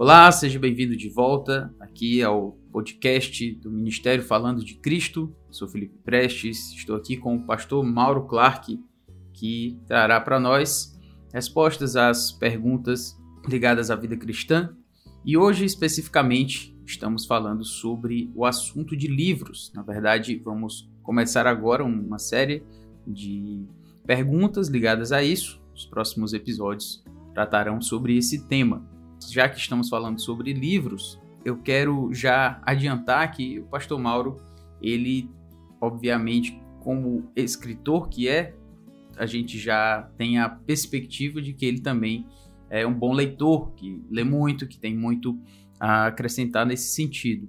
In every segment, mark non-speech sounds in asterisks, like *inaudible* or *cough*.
Olá, seja bem-vindo de volta aqui ao podcast do Ministério Falando de Cristo. Sou Felipe Prestes, estou aqui com o pastor Mauro Clark, que trará para nós respostas às perguntas ligadas à vida cristã. E hoje, especificamente, estamos falando sobre o assunto de livros. Na verdade, vamos começar agora uma série de perguntas ligadas a isso. Os próximos episódios tratarão sobre esse tema já que estamos falando sobre livros, eu quero já adiantar que o pastor Mauro, ele, obviamente, como escritor que é, a gente já tem a perspectiva de que ele também é um bom leitor, que lê muito, que tem muito a acrescentar nesse sentido.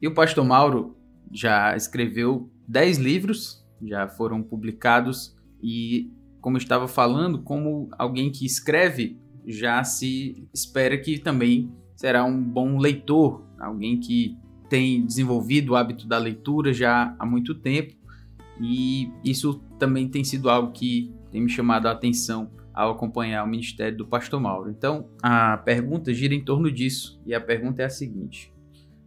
E o pastor Mauro já escreveu 10 livros, já foram publicados, e como eu estava falando, como alguém que escreve já se espera que também será um bom leitor, alguém que tem desenvolvido o hábito da leitura já há muito tempo e isso também tem sido algo que tem me chamado a atenção ao acompanhar o ministério do Pastor Mauro. Então, a pergunta gira em torno disso e a pergunta é a seguinte: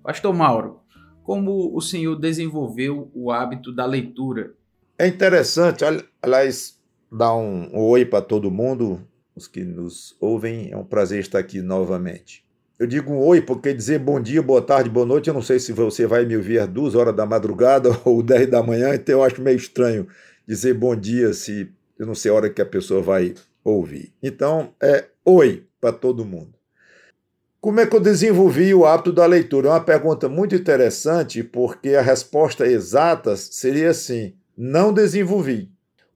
Pastor Mauro, como o senhor desenvolveu o hábito da leitura? É interessante, aliás, dar um oi para todo mundo os que nos ouvem. É um prazer estar aqui novamente. Eu digo um oi porque dizer bom dia, boa tarde, boa noite, eu não sei se você vai me ouvir às duas horas da madrugada *laughs* ou dez da manhã, então eu acho meio estranho dizer bom dia se eu não sei a hora que a pessoa vai ouvir. Então, é oi para todo mundo. Como é que eu desenvolvi o hábito da leitura? É uma pergunta muito interessante, porque a resposta exata seria assim: não desenvolvi.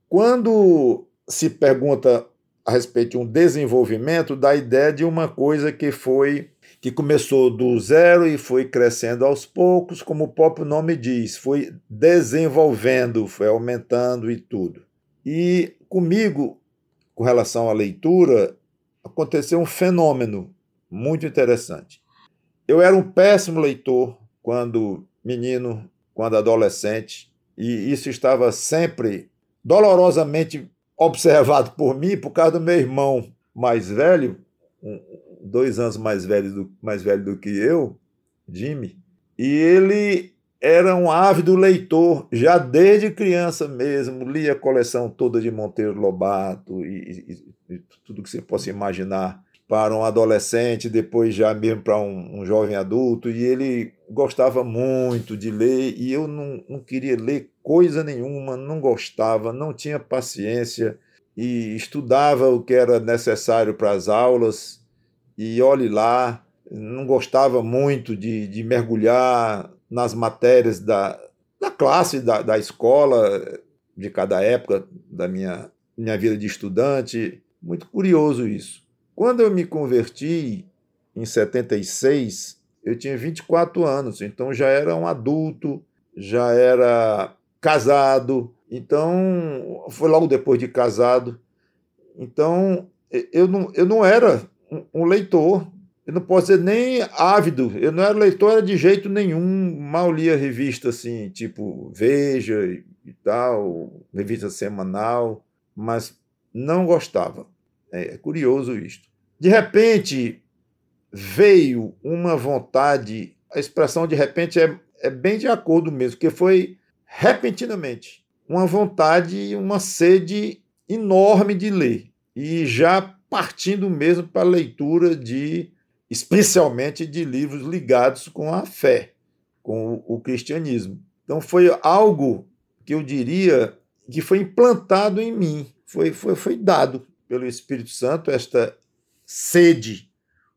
Quando se pergunta a respeito de um desenvolvimento da ideia de uma coisa que foi que começou do zero e foi crescendo aos poucos, como o próprio nome diz, foi desenvolvendo, foi aumentando e tudo. E comigo, com relação à leitura, aconteceu um fenômeno muito interessante. Eu era um péssimo leitor quando menino, quando adolescente, e isso estava sempre dolorosamente observado por mim por causa do meu irmão mais velho, um, dois anos mais velho, do, mais velho do que eu, Jimmy, e ele era um ávido leitor, já desde criança mesmo, lia a coleção toda de Monteiro Lobato e, e, e tudo que você possa imaginar para um adolescente, depois já mesmo para um, um, jovem adulto, e ele gostava muito de ler, e eu não, não queria ler coisa nenhuma, não gostava, não tinha paciência, e estudava o que era necessário para as aulas, e olhe lá, não gostava muito de, de mergulhar nas matérias da, da classe, da, da escola, de cada época da minha, minha vida de estudante. Muito curioso isso. Quando eu me converti em 76, eu tinha 24 anos, então já era um adulto, já era casado, então foi logo depois de casado. Então eu não, eu não era um leitor, eu não posso dizer nem ávido, eu não era leitor de jeito nenhum, mal lia revista assim, tipo Veja e tal, revista semanal, mas não gostava. É, é curioso isto. De repente, veio uma vontade, a expressão de repente é, é bem de acordo mesmo, que foi repentinamente uma vontade uma sede enorme de ler. E já partindo mesmo para a leitura de, especialmente de livros ligados com a fé, com o, o cristianismo. Então foi algo que eu diria que foi implantado em mim, foi, foi, foi dado pelo Espírito Santo esta sede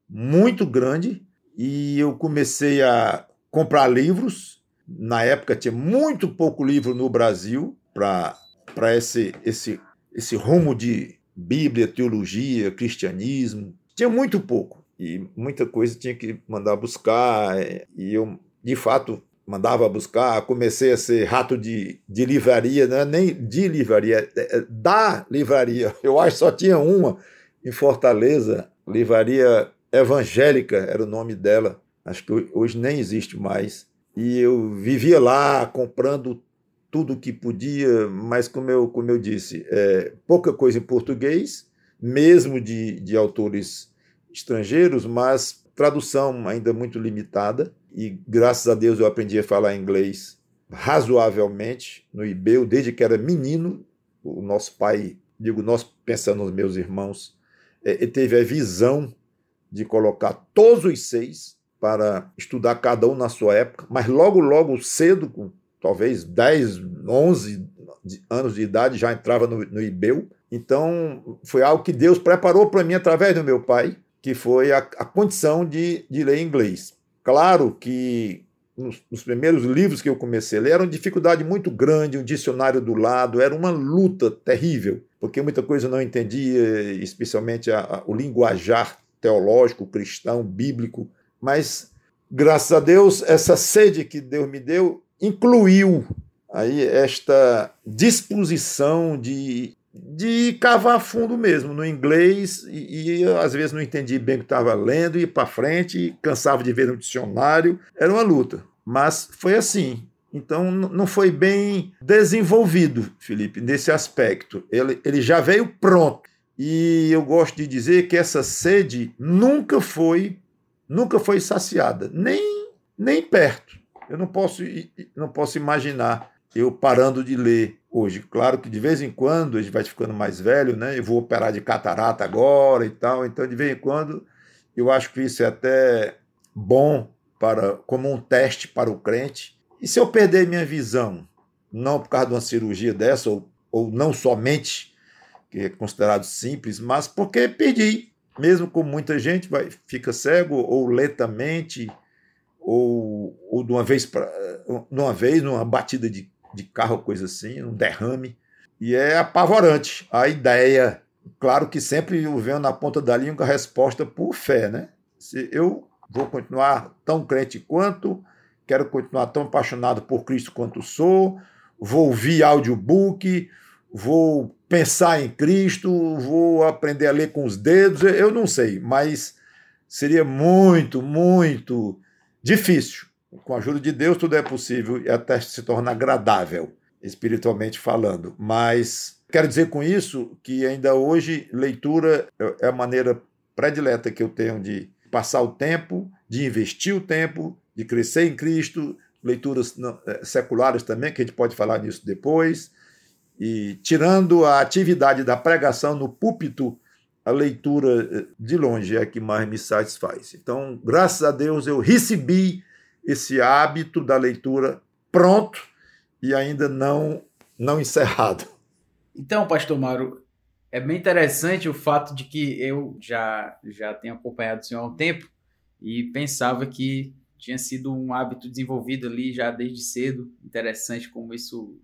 muito grande e eu comecei a comprar livros. Na época tinha muito pouco livro no Brasil para esse, esse, esse rumo de Bíblia, teologia, cristianismo. Tinha muito pouco e muita coisa tinha que mandar buscar. E eu, de fato, mandava buscar. Comecei a ser rato de, de livraria, não é nem de livraria, é, é da livraria. Eu acho que só tinha uma em Fortaleza, Livraria Evangélica era o nome dela. Acho que hoje nem existe mais. E eu vivia lá comprando tudo que podia, mas como eu, como eu disse, é, pouca coisa em português, mesmo de, de autores estrangeiros, mas tradução ainda muito limitada, e graças a Deus eu aprendi a falar inglês razoavelmente no IBEU desde que era menino. O nosso pai, digo nós pensando nos meus irmãos, é, ele teve a visão de colocar todos os seis para estudar cada um na sua época, mas logo, logo cedo, com talvez 10, 11 anos de idade, já entrava no, no IBEU. Então, foi algo que Deus preparou para mim através do meu pai, que foi a, a condição de, de ler inglês. Claro que nos, nos, primeiros livros que eu comecei a ler, era uma dificuldade muito grande, um dicionário do lado, era uma luta terrível, porque muita coisa eu não entendia, especialmente a, a, o linguajar teológico, cristão, bíblico. Mas, graças a Deus, essa sede que Deus me deu incluiu aí esta disposição de de cavar fundo mesmo no inglês e, e às vezes não entendi bem o que estava lendo, ir para frente, cansava de ver no dicionário, era uma luta. Mas foi assim. Então não foi bem desenvolvido, Felipe, nesse aspecto. Ele, ele já veio pronto. E eu gosto de dizer que essa sede nunca foi nunca foi saciada, nem nem perto. Eu não posso não posso imaginar eu parando de ler hoje. Claro que de vez em quando a gente vai ficando mais velho, né? Eu vou operar de catarata agora e tal, então de vez em quando eu acho que isso é até bom para como um teste para o crente. E se eu perder minha visão, não por causa de uma cirurgia dessa ou, ou não somente que é considerado simples, mas porque perdi, mesmo com muita gente vai fica cego ou lentamente ou, ou de uma vez para uma vez numa batida de de carro, coisa assim, um derrame. E é apavorante a ideia. Claro que sempre eu venho na ponta da língua a resposta por fé, né? Se eu vou continuar tão crente quanto, quero continuar tão apaixonado por Cristo quanto sou, vou ouvir audiobook, vou pensar em Cristo, vou aprender a ler com os dedos, eu não sei, mas seria muito, muito difícil com a ajuda de Deus, tudo é possível e até se torna agradável, espiritualmente falando. Mas quero dizer com isso que ainda hoje leitura é a maneira predileta que eu tenho de passar o tempo, de investir o tempo, de crescer em Cristo, leituras é, seculares também, que a gente pode falar nisso depois. E tirando a atividade da pregação no púlpito, a leitura é, de longe é a que mais me satisfaz. Então, graças a Deus, eu recebi esse hábito da leitura pronto e ainda não não encerrado. Então, pastor Mauro, é bem interessante o fato de que eu já já tenho acompanhado o senhor há um tempo e pensava que tinha sido um hábito desenvolvido ali já desde cedo. Interessante como isso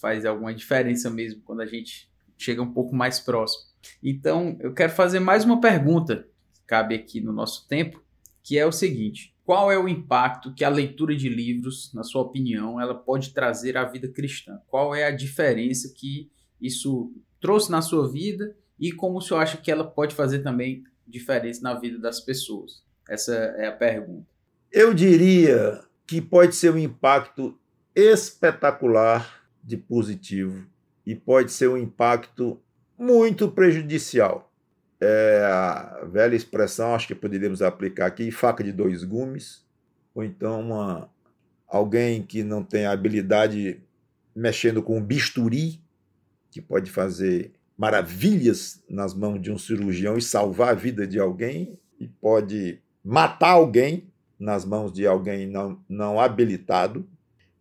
faz alguma diferença mesmo quando a gente chega um pouco mais próximo. Então, eu quero fazer mais uma pergunta, que cabe aqui no nosso tempo, que é o seguinte: qual é o impacto que a leitura de livros, na sua opinião, ela pode trazer à vida cristã? Qual é a diferença que isso trouxe na sua vida e como o senhor acha que ela pode fazer também diferença na vida das pessoas? Essa é a pergunta. Eu diria que pode ser um impacto espetacular de positivo e pode ser um impacto muito prejudicial é a velha expressão, acho que poderíamos aplicar aqui, faca de dois gumes, ou então uma, alguém que não tem habilidade mexendo com bisturi, que pode fazer maravilhas nas mãos de um cirurgião e salvar a vida de alguém, e pode matar alguém nas mãos de alguém não, não habilitado.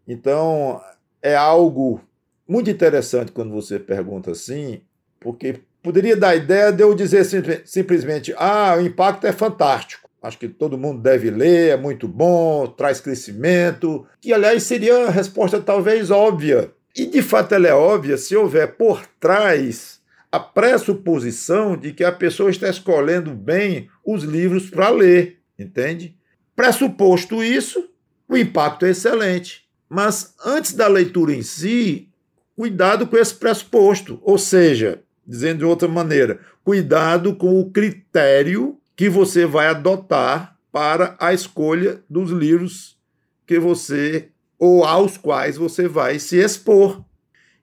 Então, é algo muito interessante quando você pergunta assim, porque poderia dar a ideia de eu dizer simplesmente: ah, o impacto é fantástico. Acho que todo mundo deve ler, é muito bom, traz crescimento, que aliás seria a resposta talvez óbvia. E de fato ela é óbvia se houver por trás a pressuposição de que a pessoa está escolhendo bem os livros para ler, entende? Pressuposto isso, o impacto é excelente. Mas antes da leitura em si, cuidado com esse pressuposto, ou seja, Dizendo de outra maneira, cuidado com o critério que você vai adotar para a escolha dos livros que você ou aos quais você vai se expor.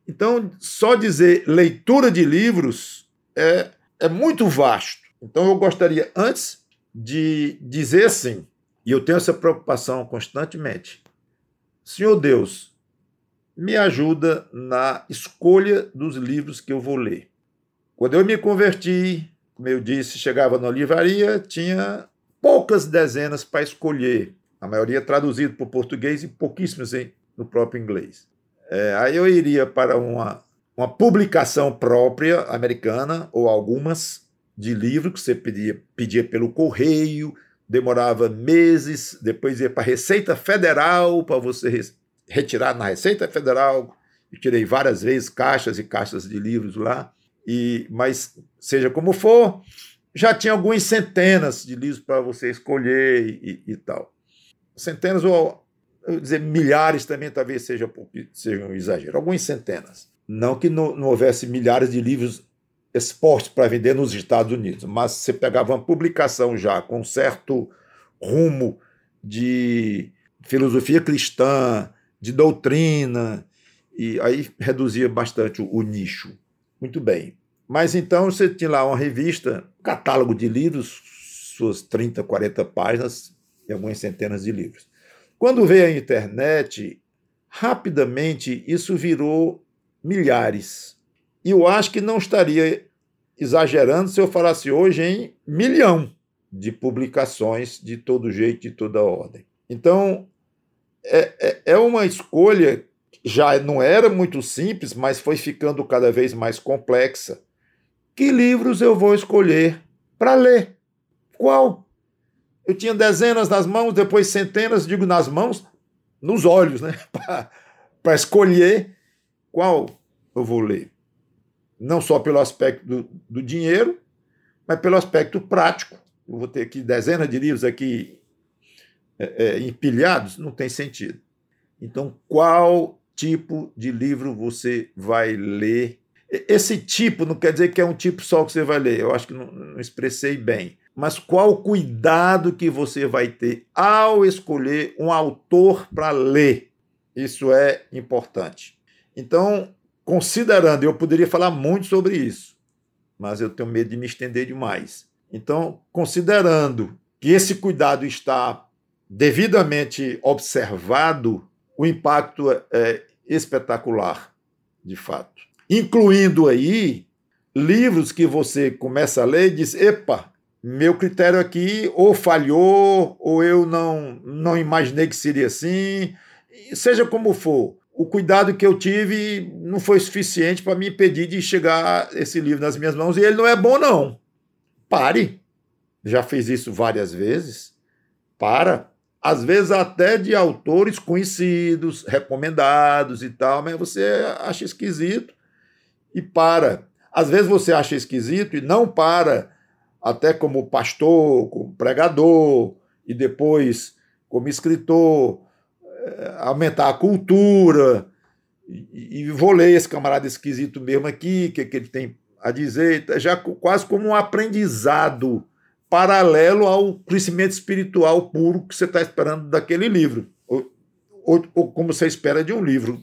Então, só dizer leitura de livros é, é muito vasto. Então, eu gostaria, antes de dizer assim, e eu tenho essa preocupação constantemente. Senhor Deus, me ajuda na escolha dos livros que eu vou ler. Quando eu me converti, como eu disse, chegava na livraria, tinha poucas dezenas para escolher, a maioria traduzido para o português e pouquíssimos no próprio inglês. É, aí eu iria para uma, uma publicação própria americana, ou algumas, de livro que você pedia, pedia pelo correio, demorava meses, depois ia para a Receita Federal para você retirar na Receita Federal. Eu tirei várias vezes caixas e caixas de livros lá. E, mas seja como for, já tinha algumas centenas de livros para você escolher e, e, tal. Centenas ou eu dizer milhares também talvez seja, seja um exagero. Algumas centenas. Não que não, não houvesse milhares de livros expostos para vender nos Estados Unidos, mas você pegava uma publicação já com certo rumo de filosofia cristã, de doutrina, e aí reduzia bastante o, o nicho. Muito bem. Mas então você tinha lá uma revista, um catálogo de livros, suas 30, 40 páginas e algumas centenas de livros. Quando veio a internet, rapidamente isso virou milhares. E eu acho que não estaria exagerando se eu falasse hoje em milhão de publicações de todo jeito, de toda ordem. Então, é, é, é uma escolha já não era muito simples, mas foi ficando cada vez mais complexa. Que livros eu vou escolher para ler? Qual? Eu tinha dezenas nas mãos, depois centenas, digo nas mãos, nos olhos, né? *laughs* para escolher qual eu vou ler. Não só pelo aspecto do, do dinheiro, mas pelo aspecto prático. Eu vou ter aqui dezenas de livros aqui é, é, empilhados, não tem sentido. Então, qual tipo de livro você vai ler. Esse tipo não quer dizer que é um tipo só que você vai ler, eu acho que não, não expressei bem. Mas qual cuidado que você vai ter ao escolher um autor para ler? Isso é importante. Então, considerando, eu poderia falar muito sobre isso, mas eu tenho medo de me estender demais. Então, considerando que esse cuidado está devidamente observado, o impacto é espetacular, de fato. Incluindo aí livros que você começa a ler e diz: epa, meu critério aqui ou falhou, ou eu não, não imaginei que seria assim. Seja como for, o cuidado que eu tive não foi suficiente para me impedir de chegar esse livro nas minhas mãos. E ele não é bom, não. Pare. Já fez isso várias vezes. Para às vezes até de autores conhecidos, recomendados e tal, mas você acha esquisito e para. Às vezes você acha esquisito e não para, até como pastor, como pregador e depois como escritor, aumentar a cultura. E, e vou ler esse camarada esquisito mesmo aqui, o que, que ele tem a dizer, já quase como um aprendizado paralelo ao crescimento espiritual puro que você está esperando daquele livro, ou, ou, ou, como você espera de um livro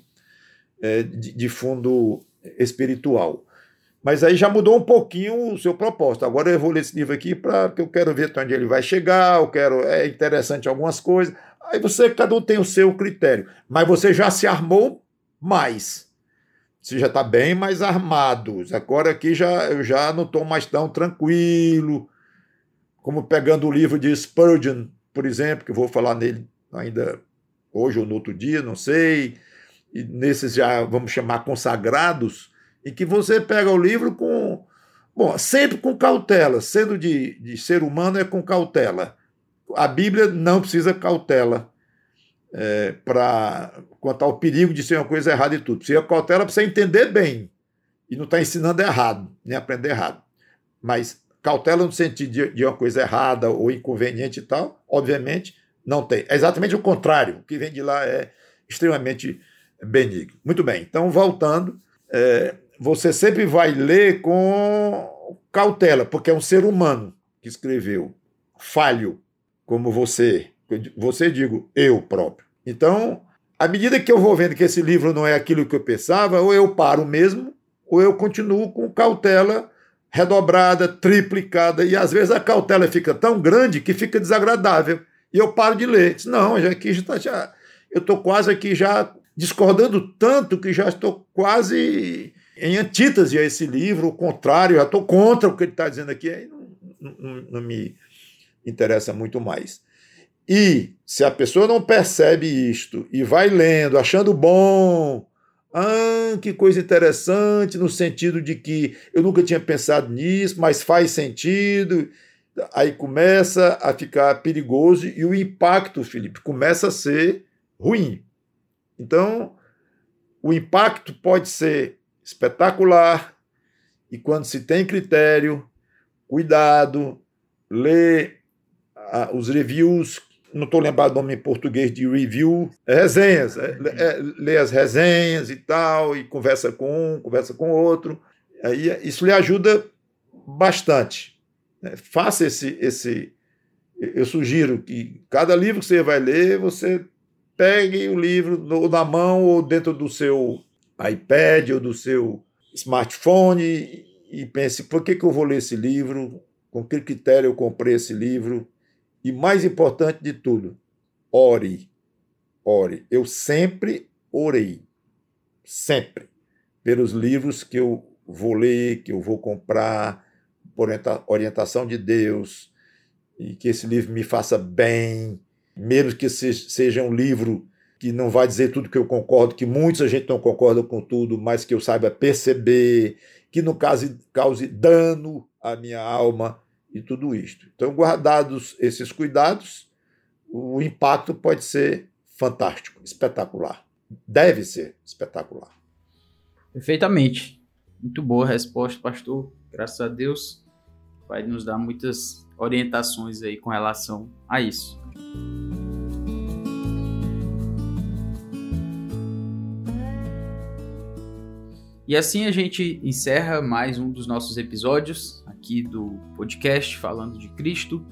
é, de, de, fundo espiritual. Mas aí já mudou um pouquinho o seu propósito. Agora eu vou ler esse livro aqui para eu quero ver até onde ele vai chegar, eu quero é interessante algumas coisas. Aí você cada um tem o seu critério, mas você já se armou mais. Você já está bem mais armado. Agora aqui já eu já não estou mais tão tranquilo como pegando o livro de Spurgeon, por exemplo, que eu vou falar nele ainda hoje ou no outro dia, não sei, e nesses já vamos chamar consagrados, e que você pega o livro com. Bom, sempre com cautela, sendo de, de ser humano é com cautela. A Bíblia não precisa cautela é, para quanto ao perigo de ser uma coisa errada e tudo. Precisa cautela para você entender bem e não estar tá ensinando errado, nem aprender errado. Mas Cautela no sentido de, de uma coisa errada ou inconveniente e tal, obviamente, não tem. É exatamente o contrário. O que vem de lá é extremamente benigno. Muito bem, então voltando, é, você sempre vai ler com cautela, porque é um ser humano que escreveu, falho, como você. Você digo, eu próprio. Então, à medida que eu vou vendo que esse livro não é aquilo que eu pensava, ou eu paro mesmo, ou eu continuo com cautela redobrada, triplicada, e às vezes a cautela fica tão grande que fica desagradável. E eu paro de ler. Não, já aqui já, tá, já eu estou quase aqui já discordando tanto que já estou quase em antítese a esse livro, o contrário, já estou contra o que ele está dizendo aqui, aí não, não, não me interessa muito mais. E se a pessoa não percebe isto e vai lendo, achando bom, ah, que coisa interessante, no sentido de que eu nunca tinha pensado nisso, mas faz sentido. Aí começa a ficar perigoso e o impacto, Felipe, começa a ser ruim. Então, o impacto pode ser espetacular e quando se tem critério, cuidado, lê ah, os reviews não estou lembrado o nome em português de review, é resenhas, é, é, lê as resenhas e tal, e conversa com um, conversa com outro. Aí isso lhe ajuda bastante. Né? Faça esse, esse. Eu sugiro que cada livro que você vai ler, você pegue o livro no, na mão ou dentro do seu iPad ou do seu smartphone e pense: por que, que eu vou ler esse livro? Com que critério eu comprei esse livro? E mais importante de tudo, ore. Ore. Eu sempre orei. Sempre. Pelos livros que eu vou ler, que eu vou comprar, por orientação de Deus, e que esse livro me faça bem, mesmo que seja um livro que não vai dizer tudo que eu concordo, que muitos a gente não concorda com tudo, mas que eu saiba perceber, que no caso cause dano à minha alma, e tudo isto. Então, guardados esses cuidados, o impacto pode ser fantástico, espetacular. Deve ser espetacular. Perfeitamente. Muito boa resposta, pastor. Graças a Deus vai nos dar muitas orientações aí com relação a isso. E assim a gente encerra mais um dos nossos episódios aqui do podcast falando de Cristo.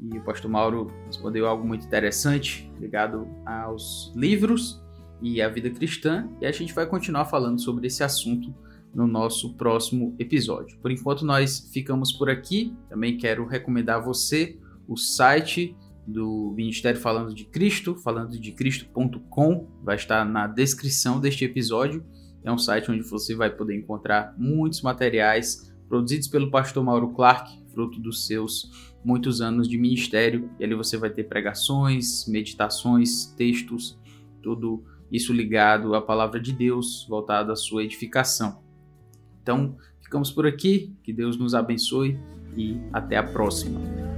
E o pastor Mauro respondeu algo muito interessante ligado aos livros e à vida cristã. E a gente vai continuar falando sobre esse assunto no nosso próximo episódio. Por enquanto, nós ficamos por aqui. Também quero recomendar a você o site do Ministério Falando de Cristo, falando vai estar na descrição deste episódio. É um site onde você vai poder encontrar muitos materiais produzidos pelo pastor Mauro Clark, fruto dos seus muitos anos de ministério. E ali você vai ter pregações, meditações, textos, tudo isso ligado à palavra de Deus, voltado à sua edificação. Então, ficamos por aqui, que Deus nos abençoe e até a próxima.